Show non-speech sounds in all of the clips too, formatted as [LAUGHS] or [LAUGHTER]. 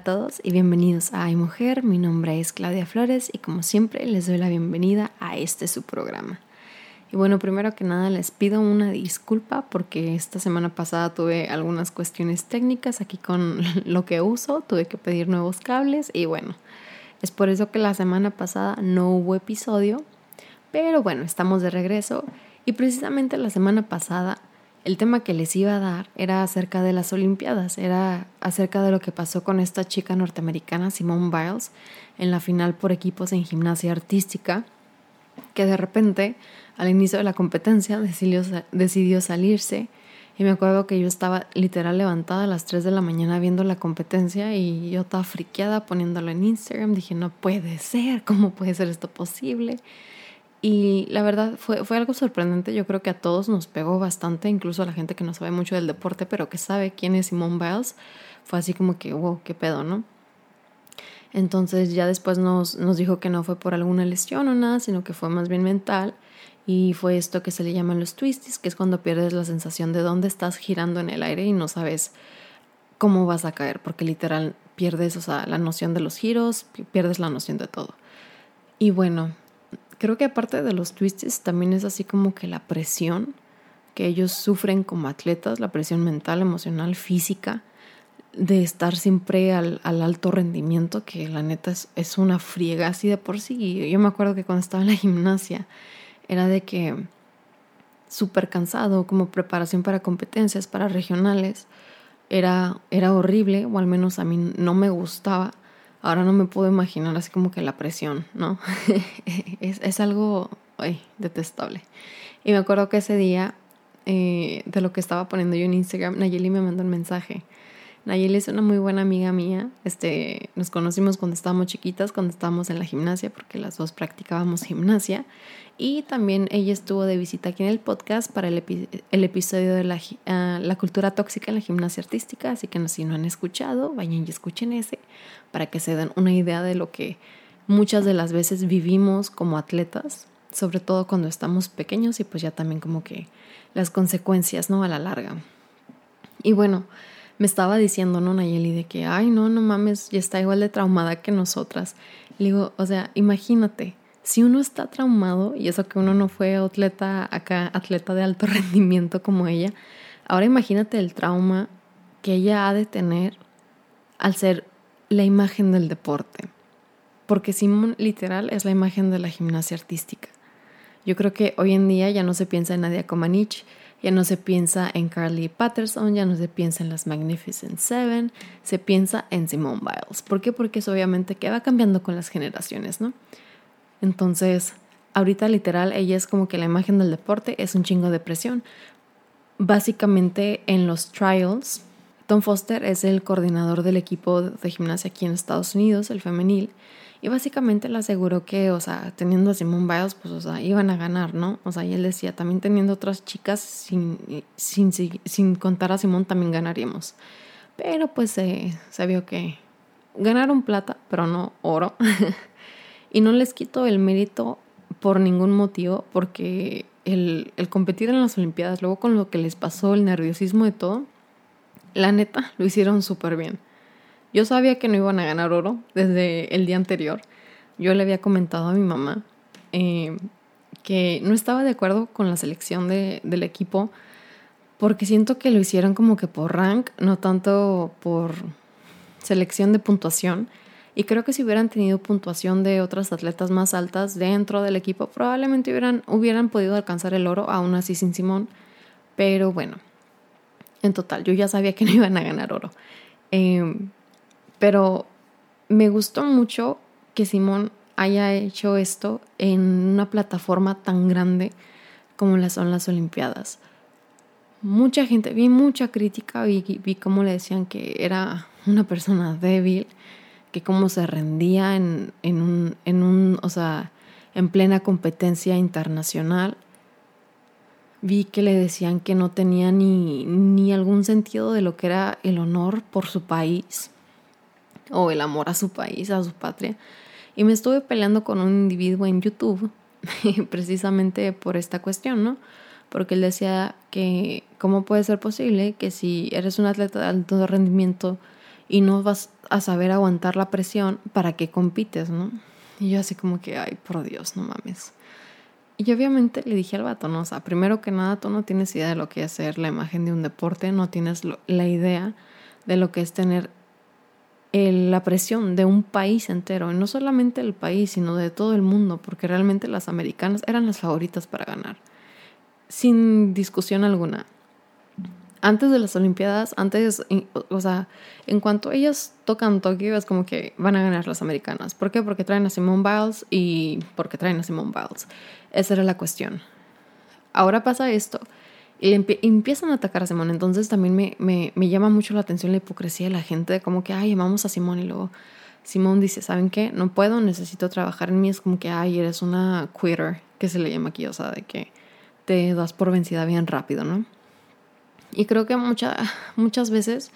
a todos y bienvenidos a Ay Mujer. Mi nombre es Claudia Flores y como siempre les doy la bienvenida a este su programa. Y bueno, primero que nada les pido una disculpa porque esta semana pasada tuve algunas cuestiones técnicas aquí con [LAUGHS] lo que uso, tuve que pedir nuevos cables y bueno, es por eso que la semana pasada no hubo episodio, pero bueno, estamos de regreso y precisamente la semana pasada el tema que les iba a dar era acerca de las Olimpiadas, era acerca de lo que pasó con esta chica norteamericana, Simone Biles, en la final por equipos en gimnasia artística, que de repente, al inicio de la competencia, decidió, salirse. Y me acuerdo que yo estaba literal levantada a las 3 de la mañana viendo la competencia y yo estaba friqueada poniéndolo en Instagram. Dije, no puede ser, ¿cómo puede ser esto posible? Y la verdad fue, fue algo sorprendente, yo creo que a todos nos pegó bastante, incluso a la gente que no sabe mucho del deporte, pero que sabe quién es Simone Biles, fue así como que, wow, qué pedo, ¿no? Entonces ya después nos, nos dijo que no fue por alguna lesión o nada, sino que fue más bien mental. Y fue esto que se le llaman los twisties, que es cuando pierdes la sensación de dónde estás girando en el aire y no sabes cómo vas a caer, porque literal pierdes, o sea, la noción de los giros, pierdes la noción de todo. Y bueno, creo que aparte de los twists también es así como que la presión que ellos sufren como atletas, la presión mental, emocional, física, de estar siempre al, alto rendimiento, que la neta es, es, una friega así de por sí. Yo me acuerdo que cuando estaba en la gimnasia era de que súper cansado, como preparación para competencias, para regionales, era, era horrible, o al menos a mí no me gustaba ahora no me puedo imaginar así como que la presión, ¿no? [LAUGHS] es, es, algo ay, detestable. Y me acuerdo que ese día, eh, de lo que estaba poniendo yo en Instagram, Nayeli me mandó un mensaje Nayeli es una muy buena amiga mía. Este, nos conocimos cuando estábamos chiquitas, cuando estábamos en la gimnasia, porque las dos practicábamos gimnasia. Y también ella estuvo de visita aquí en el podcast para el, episodio de la, ah, la, cultura tóxica en la gimnasia artística. Así que si no han escuchado, vayan y escuchen ese para que se den una idea de lo que muchas de las veces vivimos como atletas, sobre todo cuando estamos pequeños y pues ya también como que las consecuencias, ¿no? A la larga. Y bueno, me estaba diciendo, ¿no, Nayeli? De que, ay, no, no mames, ya está igual de traumada que nosotras. Le digo, o sea, imagínate, si uno está traumado, y eso que uno no fue atleta acá, atleta de alto [LAUGHS] rendimiento como ella, ahora imagínate el trauma que ella ha de tener al ser la imagen del deporte. Porque Simón literal es la imagen de la gimnasia artística. Yo creo que hoy en día ya no se piensa en Nadia Comaneci, ya no se piensa en Carly Patterson, ya no se piensa en las Magnificent Seven, se piensa en Simone Biles. ¿Por qué? Porque es obviamente que va cambiando con las generaciones, ¿no? Entonces, ahorita literal, ella es como que la imagen del deporte es un chingo de presión. Básicamente en los trials, Tom Foster es el coordinador del equipo de gimnasia aquí en Estados Unidos, el femenil, y básicamente le aseguró que, o sea, teniendo a Simone Biles, pues, o sea, iban a ganar, ¿no? O sea, y él decía, también teniendo otras chicas, sin, sin, sin contar a Simón, también ganaríamos. Pero pues se vio que ganaron plata, pero no oro. [LAUGHS] y no les quito el mérito por ningún motivo, porque el, competir en las Olimpiadas, luego con lo que les pasó, el nerviosismo de todo, la neta, lo hicieron súper bien. Yo sabía que no iban a ganar oro desde el día anterior. Yo le había comentado a mi mamá eh, que no estaba de acuerdo con la selección de, del equipo porque siento que lo hicieron como que por rank, no tanto por selección de puntuación. Y creo que si hubieran tenido puntuación de otras atletas más altas dentro del equipo, probablemente hubieran, hubieran podido alcanzar el oro, aún así sin Simón. Pero bueno, en total, yo ya sabía que no iban a ganar oro. Eh, pero me gustó mucho que Simón haya hecho esto en una plataforma tan grande como las son las Olimpiadas. Mucha gente, vi mucha crítica, vi, vi cómo le decían que era una persona débil, que cómo se rendía en, en, un, en un, o sea, en plena competencia internacional. Vi que le decían que no tenía ni, ni algún sentido de lo que era el honor por su país o el amor a su país, a su patria. Y me estuve peleando con un individuo en YouTube [LAUGHS] precisamente por esta cuestión, ¿no? Porque él decía que cómo puede ser posible que si eres un atleta de alto rendimiento y no vas a saber aguantar la presión, ¿para qué compites, no? Y yo así como que, ay, por Dios, no mames. Y obviamente le dije al vato, no, sea, primero que nada, tú no tienes idea de lo que es ser la imagen de un deporte, no tienes la idea de lo que es tener la presión de un país entero, y no solamente el país, sino de todo el mundo, porque realmente las americanas eran las favoritas para ganar, sin discusión alguna. Antes de las Olimpiadas, antes, o sea, en cuanto ellas tocan Tokio, es como que van a ganar las americanas. ¿Por qué? Porque traen a Simone Biles y porque traen a Simone Biles. Esa era la cuestión. Ahora pasa esto y empiezan a atacar a Simón. Entonces también me, me, me, llama mucho la atención la hipocresía de la gente, como que, ay, llamamos a Simón y luego Simón dice, ¿saben qué? No puedo, necesito trabajar en mí. Es como que, ay, eres una quitter, que se le llama aquí, o sea, de que te das por vencida bien rápido, ¿no? Y creo que mucha, muchas veces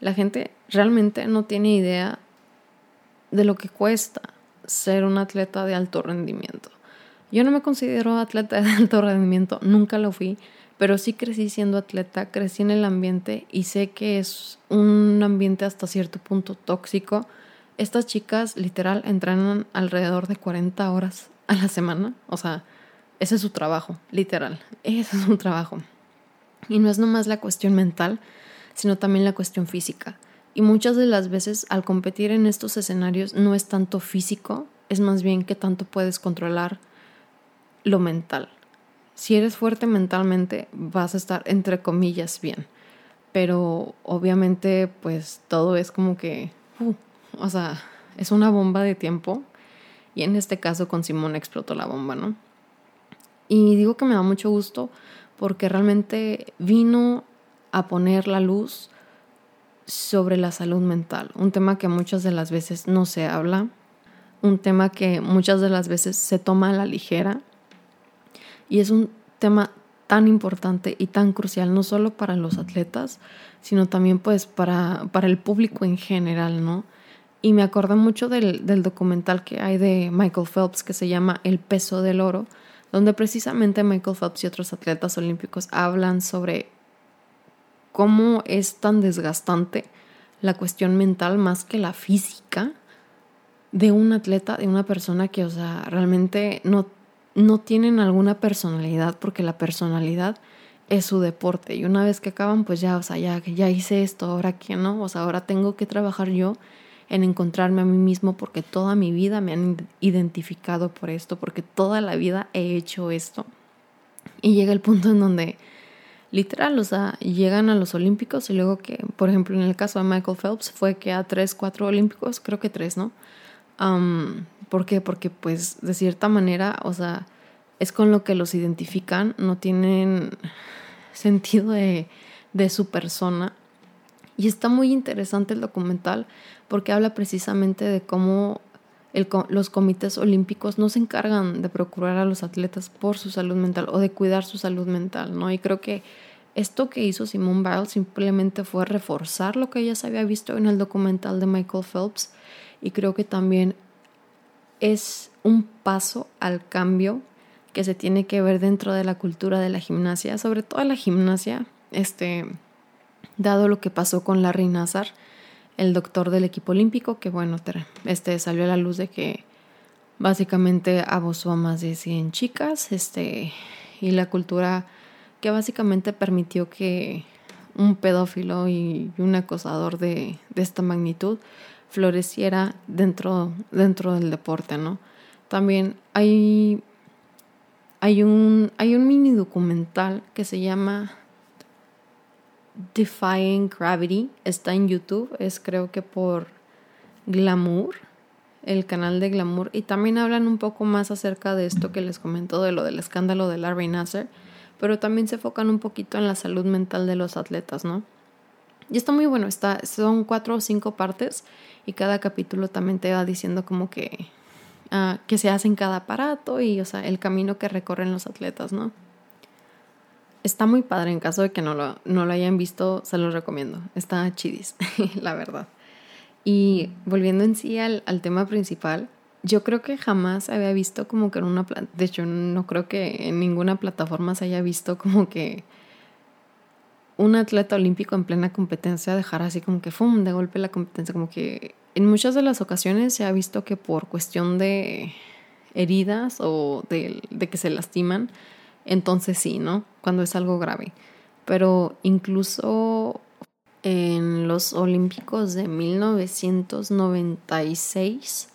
la gente realmente no tiene idea de lo que cuesta ser un atleta de alto rendimiento. Yo no me considero atleta de alto rendimiento, nunca lo fui pero sí crecí siendo atleta, crecí en el ambiente y sé que es un ambiente hasta cierto punto tóxico. Estas chicas literal entrenan alrededor de 40 horas a la semana, o sea, ese es su trabajo, literal, ese es su trabajo. Y no es nomás la cuestión mental, sino también la cuestión física. Y muchas de las veces al competir en estos escenarios no es tanto físico, es más bien que tanto puedes controlar lo mental si eres fuerte mentalmente, vas a estar entre comillas bien. Pero obviamente, pues todo es como que, uh, o sea, es una bomba de tiempo. Y en este caso con Simón explotó la bomba, ¿no? Y digo que me da mucho gusto porque realmente vino a poner la luz sobre la salud mental, un tema que muchas de las veces no se habla, un tema que muchas de las veces se toma a la ligera y es un tema tan importante y tan crucial, no solo para los atletas, sino también pues para, para el público en general, ¿no? Y me acordé mucho del, del documental que hay de Michael Phelps que se llama El peso del oro, donde precisamente Michael Phelps y otros atletas olímpicos hablan sobre cómo es tan desgastante la cuestión mental más que la física de un atleta, de una persona que, o sea, realmente no no tienen alguna personalidad porque la personalidad es su deporte. Y una vez que acaban pues ya, o sea, ya, ya hice esto, ahora que no, o sea, ahora tengo que trabajar yo en encontrarme a mí mismo porque toda mi vida me han identificado por esto, porque toda la vida he hecho esto. Y llega el punto en donde literal, o sea, llegan a los Olímpicos y luego que, por ejemplo, en el caso de Michael Phelps fue que a tres, cuatro Olímpicos, creo que tres, ¿no? ¿Por qué? Porque pues de cierta manera, o sea, es con lo que los identifican, no tienen sentido de, de su persona. Y está muy interesante el documental porque habla precisamente de cómo los comités olímpicos no se encargan de procurar a los atletas por su salud mental o de cuidar su salud mental, ¿no? Y creo que esto que hizo Simone Biles simplemente fue reforzar lo que ya se había visto en el documental de Michael Phelps y creo que también es un paso al cambio que se tiene que ver dentro de la cultura de la gimnasia, sobre todo la gimnasia, este, dado lo que pasó con Larry Nazar, el doctor del equipo olímpico, que bueno, este salió a la luz de que básicamente abusó a más de 100 chicas, este, y la cultura que básicamente permitió que un pedófilo y un acosador de, de esta magnitud floreciera dentro, dentro del deporte, ¿no? También hay, hay, un, hay un mini documental que se llama Defying Gravity, está en YouTube, es creo que por Glamour, el canal de Glamour, y también hablan un poco más acerca de esto que les comentó de lo del escándalo de Larry Nasser, pero también se enfocan un poquito en la salud mental de los atletas, ¿no? Y está muy bueno, está, son cuatro o cinco partes y cada capítulo también te va diciendo como que, uh, que se hace en cada aparato y, o sea, el camino que recorren los atletas, ¿no? Está muy padre, en caso de que no lo, no lo hayan visto, se los recomiendo. Está chidis, [LAUGHS] la verdad. Y volviendo en sí al, al, tema principal, yo creo que jamás había visto como que en una... De hecho, no creo que en ninguna plataforma se haya visto como que un atleta olímpico en plena competencia dejar así como que ¡fum! de golpe la competencia, como que en muchas de las ocasiones se ha visto que por cuestión de heridas o de, de que se lastiman, entonces sí, ¿no? Cuando es algo grave. Pero incluso en los Olímpicos de 1996,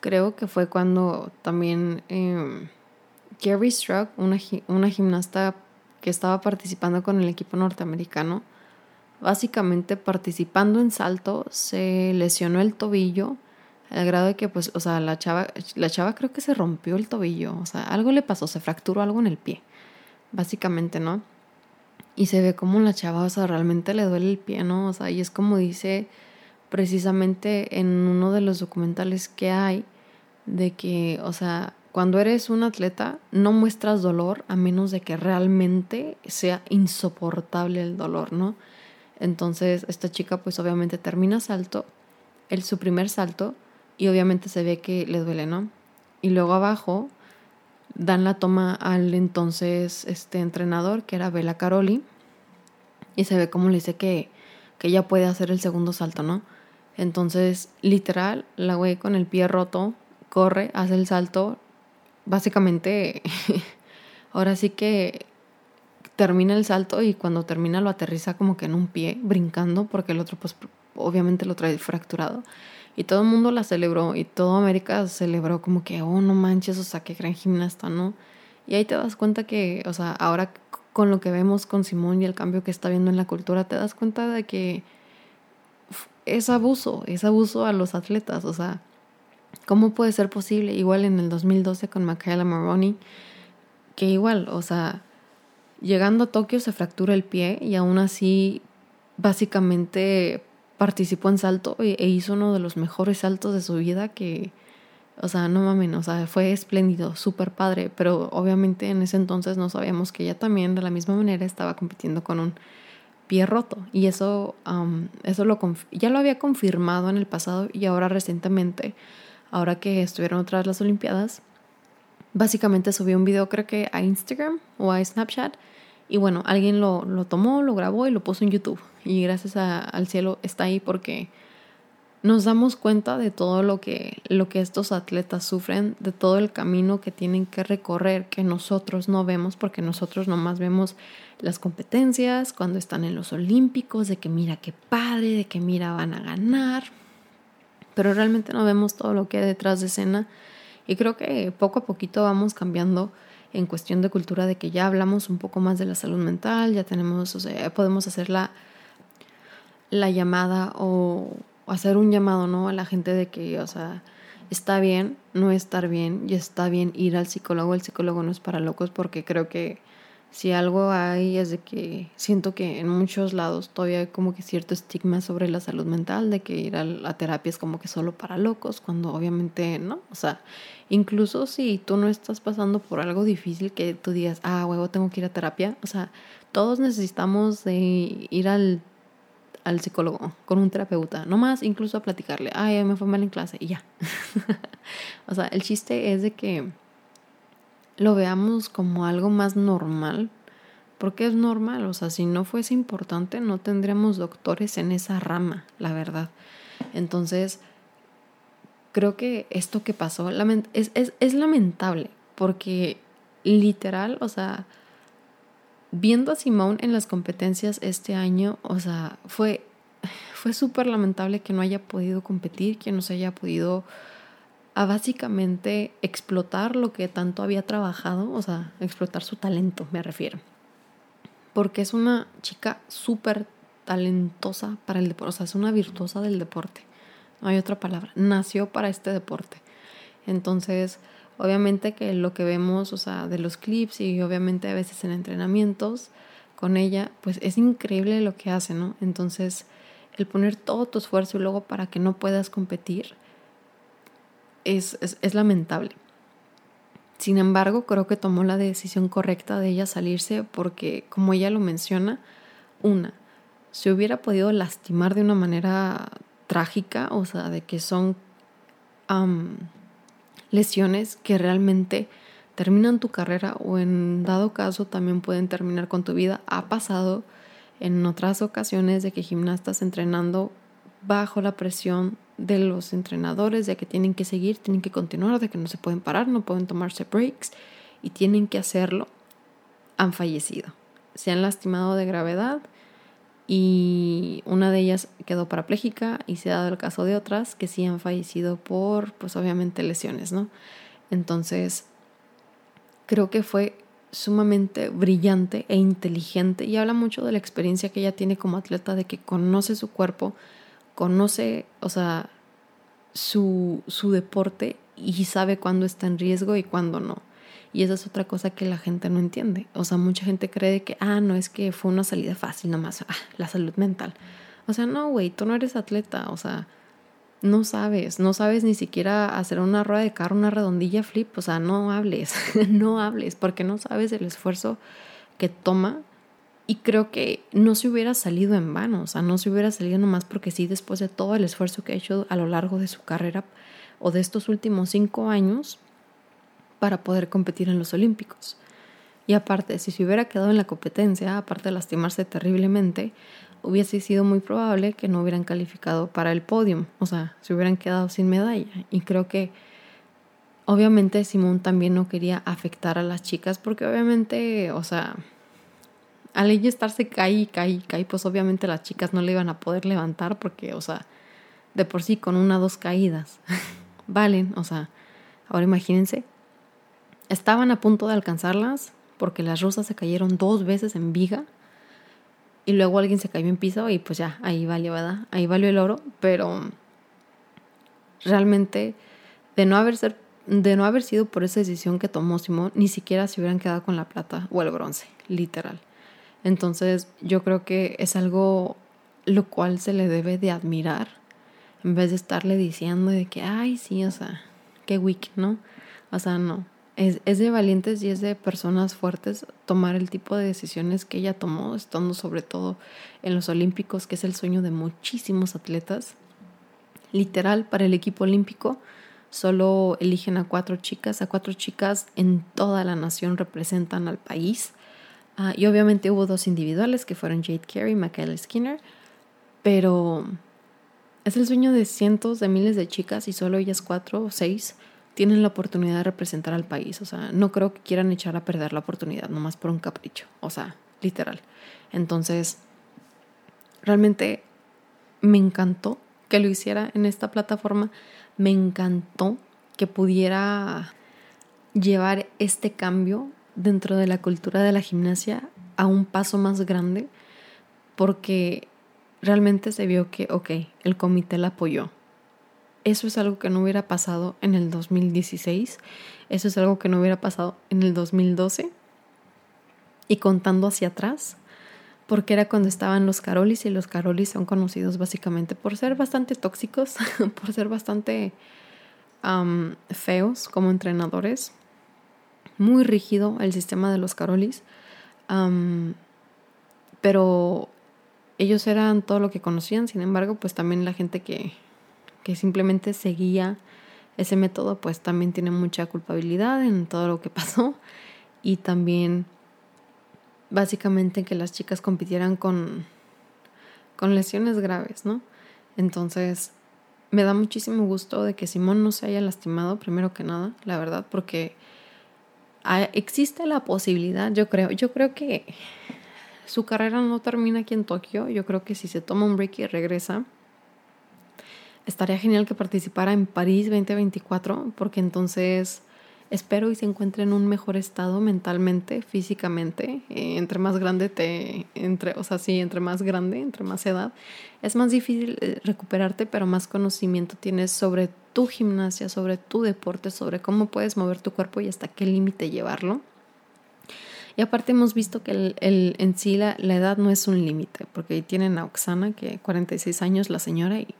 creo que fue cuando también eh, Gary Struck, una, una gimnasta que estaba participando con el equipo norteamericano, básicamente participando en salto, se lesionó el tobillo al grado de que, pues, o sea, la chava, la chava creo que se rompió el tobillo, o sea, algo le pasó, se fracturó algo en el pie, básicamente, ¿no? Y se ve como la chava, o sea, realmente le duele el pie, ¿no? O sea, y es como dice precisamente en uno de los documentales que hay, de que, o sea, cuando eres un atleta no muestras dolor a menos de que realmente sea insoportable el dolor, ¿no? Entonces esta chica pues obviamente termina salto, el, su primer salto, y obviamente se ve que le duele, ¿no? Y luego abajo dan la toma al entonces este entrenador que era Bela Caroli y se ve como le dice que, que ella puede hacer el segundo salto, ¿no? Entonces, literal, la güey con el pie roto corre, hace el salto, básicamente, [LAUGHS] ahora sí que termina el salto y cuando termina lo aterriza como que en un pie, brincando, porque el otro pues obviamente lo trae fracturado. Y todo el mundo la celebró y toda América celebró como que, oh, no manches, o sea, qué gran gimnasta, ¿no? Y ahí te das cuenta que, o sea, ahora con lo que vemos con Simón y el cambio que está viendo en la cultura, te das cuenta de que es abuso, es abuso a los atletas, o sea, ¿cómo puede ser posible? Igual en el 2012 con Michaela Maroney, que igual, o sea, llegando a Tokio se fractura el pie y aún así básicamente participó en salto e hizo uno de los mejores saltos de su vida que, o sea, no mames, o sea, fue espléndido, súper padre, pero obviamente en ese entonces no sabíamos que ella también de la misma manera estaba compitiendo con un pie roto. Y eso, eso lo ya lo había confirmado en el pasado y ahora recientemente, ahora que estuvieron otras las Olimpiadas, básicamente subió un video creo que a Instagram o a Snapchat y bueno, alguien lo, lo tomó, lo grabó y lo puso en YouTube. Y gracias al cielo está ahí porque nos damos cuenta de todo lo que, lo que estos atletas sufren, de todo el camino que tienen que recorrer, que nosotros no vemos, porque nosotros nomás vemos las competencias, cuando están en los Olímpicos, de que mira qué padre, de que mira van a ganar, pero realmente no vemos todo lo que hay detrás de escena. Y creo que poco a poquito vamos cambiando en cuestión de cultura de que ya hablamos un poco más de la salud mental, ya tenemos, o sea, podemos hacer la, la llamada o, hacer un llamado, ¿no? A la gente de que, o sea, está bien no estar bien y está bien ir al psicólogo. El psicólogo no es para locos porque creo que si algo hay es de que siento que en muchos lados todavía hay como que cierto estigma sobre la salud mental, de que ir a la terapia es como que solo para locos, cuando obviamente no. O sea, incluso si tú no estás pasando por algo difícil que tú digas, ah, huevo, tengo que ir a terapia, o sea, todos necesitamos ir al al psicólogo, con un terapeuta, no más incluso a platicarle, ay, me fue mal en clase y ya. [LAUGHS] o sea, el chiste es de que lo veamos como algo más normal, porque es normal, o sea, si no fuese importante no tendríamos doctores en esa rama, la verdad. Entonces, creo que esto que pasó es, es, es lamentable, porque literal, o sea, viendo a Simón en las competencias este año, o sea, fue, fue súper lamentable que no haya podido competir, que no se haya podido a básicamente explotar lo que tanto había trabajado, o sea, explotar su talento, me refiero. Porque es una chica súper talentosa para el deporte, o sea, es una virtuosa del deporte. No hay otra palabra. Nació para este deporte. Entonces, Obviamente que lo que vemos, o sea, de los clips y obviamente a veces en entrenamientos con ella, pues es increíble lo que hace, ¿no? Entonces, el poner todo tu esfuerzo y luego para que no puedas competir es, es, lamentable. Sin embargo, creo que tomó la decisión correcta de ella salirse porque, como ella lo menciona, una, se hubiera podido lastimar de una manera trágica, o sea, de que son lesiones que realmente terminan tu carrera o en dado caso también pueden terminar con tu vida. Ha pasado en otras ocasiones de que gimnastas entrenando bajo la presión de los entrenadores de que tienen que seguir, tienen que continuar, de que no se pueden parar, no pueden tomarse breaks y tienen que hacerlo, han fallecido. Se han lastimado de gravedad y una de ellas quedó parapléjica y se ha dado el caso de otras que sí han fallecido por, pues obviamente, lesiones, ¿no? Entonces, creo que fue sumamente brillante e inteligente y habla mucho de la experiencia que ella tiene como atleta, de que conoce su cuerpo, conoce, o sea, su, su deporte y sabe cuándo está en riesgo y cuándo no. Y esa es otra cosa que la gente no entiende. O sea, mucha gente cree que, ah, no es que fue una salida fácil nomás, ah, la salud mental. O sea, no, güey, tú no eres atleta, o sea, no sabes, no sabes ni siquiera hacer una rueda de carro, una redondilla flip, o sea, no hables, [LAUGHS] no hables, porque no sabes el esfuerzo que toma y creo que no se hubiera salido en vano, o sea, no se hubiera salido nomás porque sí, después de todo el esfuerzo que ha hecho a lo largo de su carrera o de estos últimos cinco años para poder competir en los Olímpicos. Y aparte, si se hubiera quedado en la competencia, aparte de lastimarse terriblemente, hubiese sido muy probable que no hubieran calificado para el podio, o sea, se hubieran quedado sin medalla. Y creo que obviamente Simón también no quería afectar a las chicas porque obviamente, o sea, al ella estarse cae y cae, pues obviamente las chicas no le iban a poder levantar porque, o sea, de por sí con una o dos caídas [LAUGHS] valen, o sea, ahora imagínense, estaban a punto de alcanzarlas porque las rusas se cayeron dos veces en viga y luego alguien se cayó en piso y pues ya, ahí valió, ¿verdad? Ahí valió el oro, pero realmente de no haber, ser, de no haber sido por esa decisión que tomó Simón, ni siquiera se hubieran quedado con la plata o el bronce, literal. Entonces yo creo que es algo lo cual se le debe de admirar, en vez de estarle diciendo de que, ay, sí, o sea, qué weak, ¿no? O sea, no, es, de valientes y es de personas fuertes tomar el tipo de decisiones que ella tomó, estando sobre todo en los Olímpicos, que es el sueño de muchísimos atletas. Literal, para el equipo olímpico solo eligen a cuatro chicas, a cuatro chicas en toda la nación representan al país. Ah, y obviamente hubo dos individuales que fueron Jade Carey y Michaela Skinner, pero es el sueño de cientos de miles de chicas y solo ellas cuatro o seis tienen la oportunidad de representar al país. O sea, no creo que quieran echar a perder la oportunidad, nomás por un capricho. O sea, literal. Entonces, realmente me encantó que lo hiciera en esta plataforma. Me encantó que pudiera llevar este cambio dentro de la cultura de la gimnasia a un paso más grande porque realmente se vio que, ok, el comité la apoyó, eso es algo que no hubiera pasado en el 2016, eso es algo que no hubiera pasado en el 2012 y contando hacia atrás, porque era cuando estaban los Carolis y los Carolis son conocidos básicamente por ser bastante tóxicos, [LAUGHS] por ser bastante feos como entrenadores. Muy rígido el sistema de los Carolis, pero ellos eran todo lo que conocían, sin embargo, pues también la gente que que simplemente seguía ese método, pues también tiene mucha culpabilidad en todo lo que pasó y también básicamente que las chicas compitieran con, con lesiones graves, ¿no? Entonces, me da muchísimo gusto de que Simón no se haya lastimado, primero que nada, la verdad, porque existe la posibilidad, yo creo, yo creo que su carrera no termina aquí en Tokio, yo creo que si se toma un break y regresa, estaría genial que participara en París 2024, porque entonces espero y se encuentre en un mejor estado mentalmente, físicamente. Eh, entre más grande te, entre, o sea, sí, entre más grande, entre más edad, es más difícil eh, recuperarte, pero más conocimiento tienes sobre tu gimnasia, sobre tu deporte, sobre cómo puedes mover tu cuerpo y hasta qué límite llevarlo. Y aparte hemos visto que el, el en sí la, la, edad no es un límite, porque tienen a Oxana, que 46 años la señora, y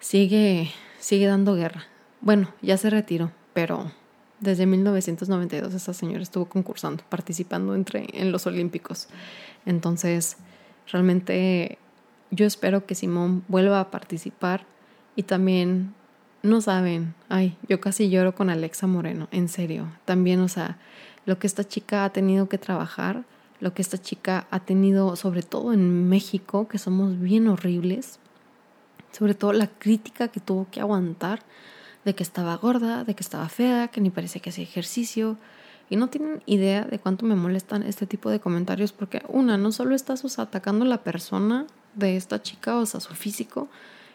sigue, sigue dando guerra. Bueno, ya se retiró, pero desde 1992 esa señora estuvo concursando, participando entre, en los Olímpicos. Entonces, realmente yo espero que Simón vuelva a participar y también, no saben, ay, yo casi lloro con Alexa Moreno, en serio. También, o sea, lo que esta chica ha tenido que trabajar lo que esta chica ha tenido, sobre todo en México, que somos bien horribles, sobre todo la crítica que tuvo que aguantar de que estaba gorda, de que estaba fea, que ni parecía que hacía ejercicio. Y no tienen idea de cuánto me molestan este tipo de comentarios porque una, no solo estás atacando a la persona de esta chica, o sea, su físico,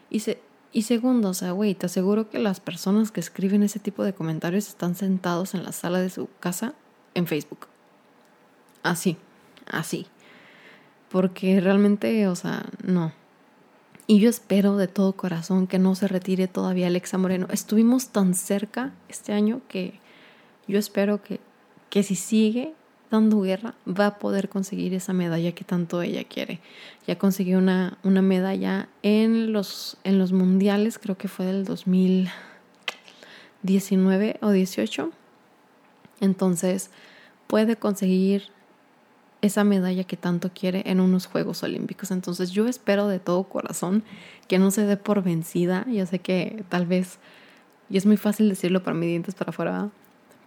y, se, y segundo, o sea, güey, te aseguro que las personas que escriben ese tipo de comentarios están sentados en la sala de su casa en Facebook. Así, así. Porque realmente, o sea, no. Y yo espero de todo corazón que no se retire todavía Alexa Moreno. Estuvimos tan cerca este año que yo espero que, que si sigue dando guerra va a poder conseguir esa medalla que tanto ella quiere. Ya consiguió una, una medalla en los, en los mundiales, creo que fue del 2019 o 18. Entonces puede conseguir esa medalla que tanto quiere en unos Juegos Olímpicos. Entonces yo espero de todo corazón que no se dé por vencida. Yo sé que tal vez, y es muy fácil decirlo para mis dientes para afuera,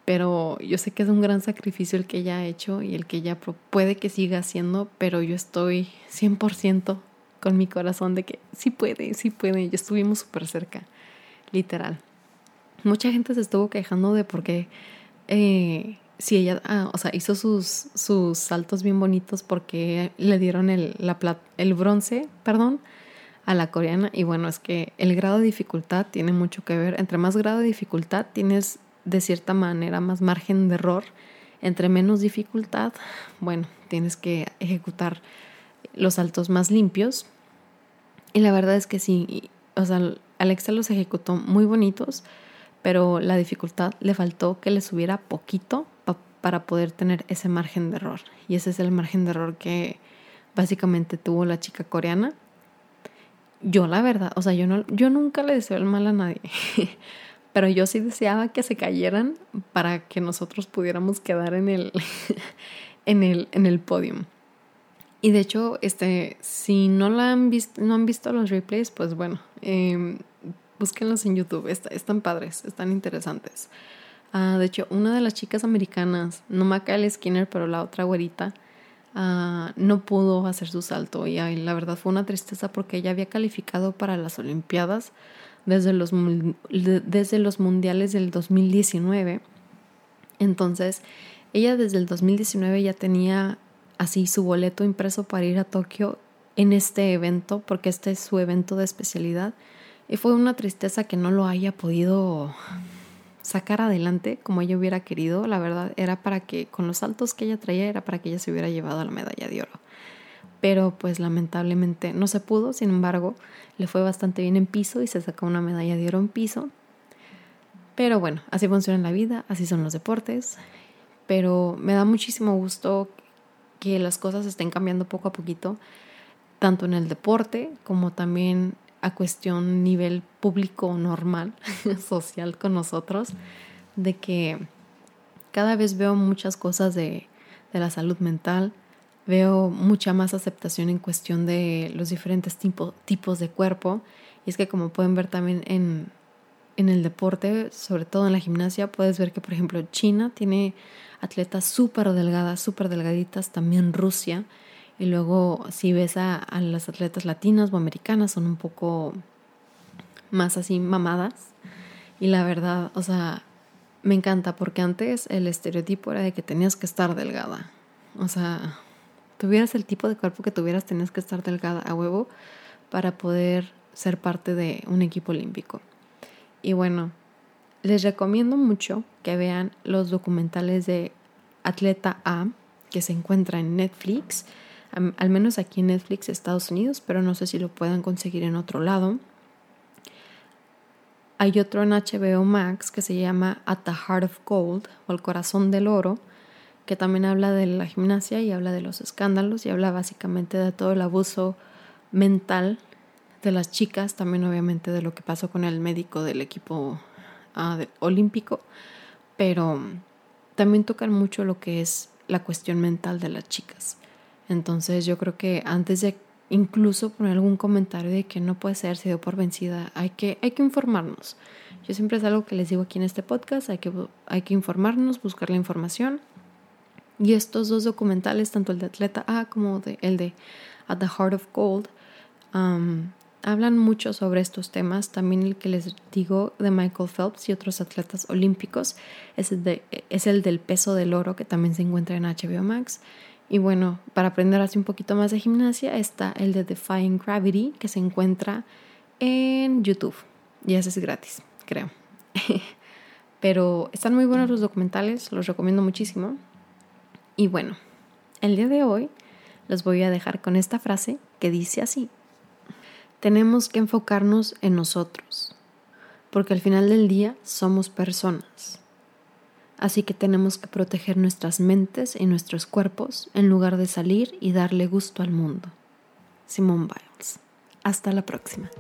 pero yo sé que es un gran sacrificio el que ella ha hecho y el que ella puede que siga haciendo, pero yo estoy 100% con mi corazón de que sí puede, sí puede. Y estuvimos súper cerca, literal. Mucha gente se estuvo quejando de por qué eh, si ella, ah, o sea, hizo sus, sus saltos bien bonitos porque le dieron el, la el bronce, perdón, a la coreana. Y bueno, es que el grado de dificultad tiene mucho que ver. Entre más grado de dificultad tienes de cierta manera más margen de error. Entre menos dificultad, bueno, tienes que ejecutar los saltos más limpios. Y la verdad es que sí, o sea, Alexa los ejecutó muy bonitos, pero la dificultad le faltó que le subiera poquito para poder tener ese margen de error. Y ese es el margen de error que básicamente tuvo la chica coreana. Yo la verdad, o sea, yo, no, yo nunca le deseo el mal a nadie, [LAUGHS] pero yo sí deseaba que se cayeran para que nosotros pudiéramos quedar en el, [LAUGHS] en el, en el podium. Y de hecho, este, si no, la han, visto, no han visto los replays, pues bueno, eh, búsquenlos en YouTube, están padres, están interesantes. Ah, de hecho, una de las chicas americanas, no Macael Skinner, pero la otra güerita, ah, no pudo hacer su salto. Y la verdad fue una tristeza porque ella había calificado para las Olimpiadas desde los, desde los mundiales del 2019. Entonces, ella desde el 2019 ya tenía así su boleto impreso para ir a Tokio en este evento, porque este es su evento de especialidad. Y fue una tristeza que no lo haya podido sacar adelante como ella hubiera querido. La verdad era para que con los saltos que ella traía era para que ella se hubiera llevado la medalla de oro. Pero pues lamentablemente no se pudo, sin embargo le fue bastante bien en piso y se sacó una medalla de oro en piso. Pero bueno, así funciona la vida, así son los deportes. Pero me da muchísimo gusto que las cosas estén cambiando poco a poquito, tanto en el deporte como también a cuestión nivel público normal, [LAUGHS] social con nosotros, de que cada vez veo muchas cosas de, de la salud mental, veo mucha más aceptación en cuestión de los diferentes tipo, tipos de cuerpo. Y es que como pueden ver también en, en el deporte, sobre todo en la gimnasia, puedes ver que, por ejemplo, China tiene atletas súper delgadas, súper delgaditas, también Rusia. Y luego si ves a, las atletas latinas o americanas son un poco más así mamadas. Y la verdad, o sea, me encanta porque antes el estereotipo era de que tenías que estar delgada. O sea, tuvieras el tipo de cuerpo que tuvieras, tenías que estar delgada a huevo para poder ser parte de un equipo olímpico. Y bueno, les recomiendo mucho que vean los documentales de Atleta A que se encuentra en Netflix al menos aquí en Netflix Estados Unidos, pero no sé si lo puedan conseguir en otro lado. Hay otro en HBO Max que se llama At the Heart of Gold o El Corazón del Oro, que también habla de la gimnasia y habla de los escándalos y habla básicamente de todo el abuso mental de las chicas, también obviamente de lo que pasó con el médico del equipo ah, olímpico, pero también tocan mucho lo que es la cuestión mental de las chicas. Entonces yo creo que antes de incluso poner algún comentario de que no puede ser, se dio por vencida, hay que, hay que informarnos. Yo siempre es algo que les digo aquí en este podcast, hay que, hay que informarnos, buscar la información Y estos dos documentales, tanto el de Atleta A como el de At the Heart of Gold, hablan mucho sobre estos temas. También el que les digo de Michael Phelps y otros atletas olímpicos es el, es el del peso del oro que también se encuentra en HBO Max. Y bueno, para aprender así un poquito más de gimnasia está el de Defying Gravity que se encuentra en YouTube. Y ese es gratis, creo. [LAUGHS] Pero están muy buenos los documentales, los recomiendo muchísimo. Y bueno, el día de hoy los voy a dejar con esta frase que dice así. Tenemos que enfocarnos en nosotros, porque al final del día somos personas. Así que tenemos que proteger nuestras mentes y nuestros cuerpos en lugar de salir y darle gusto al mundo. Simone Biles. Hasta la próxima.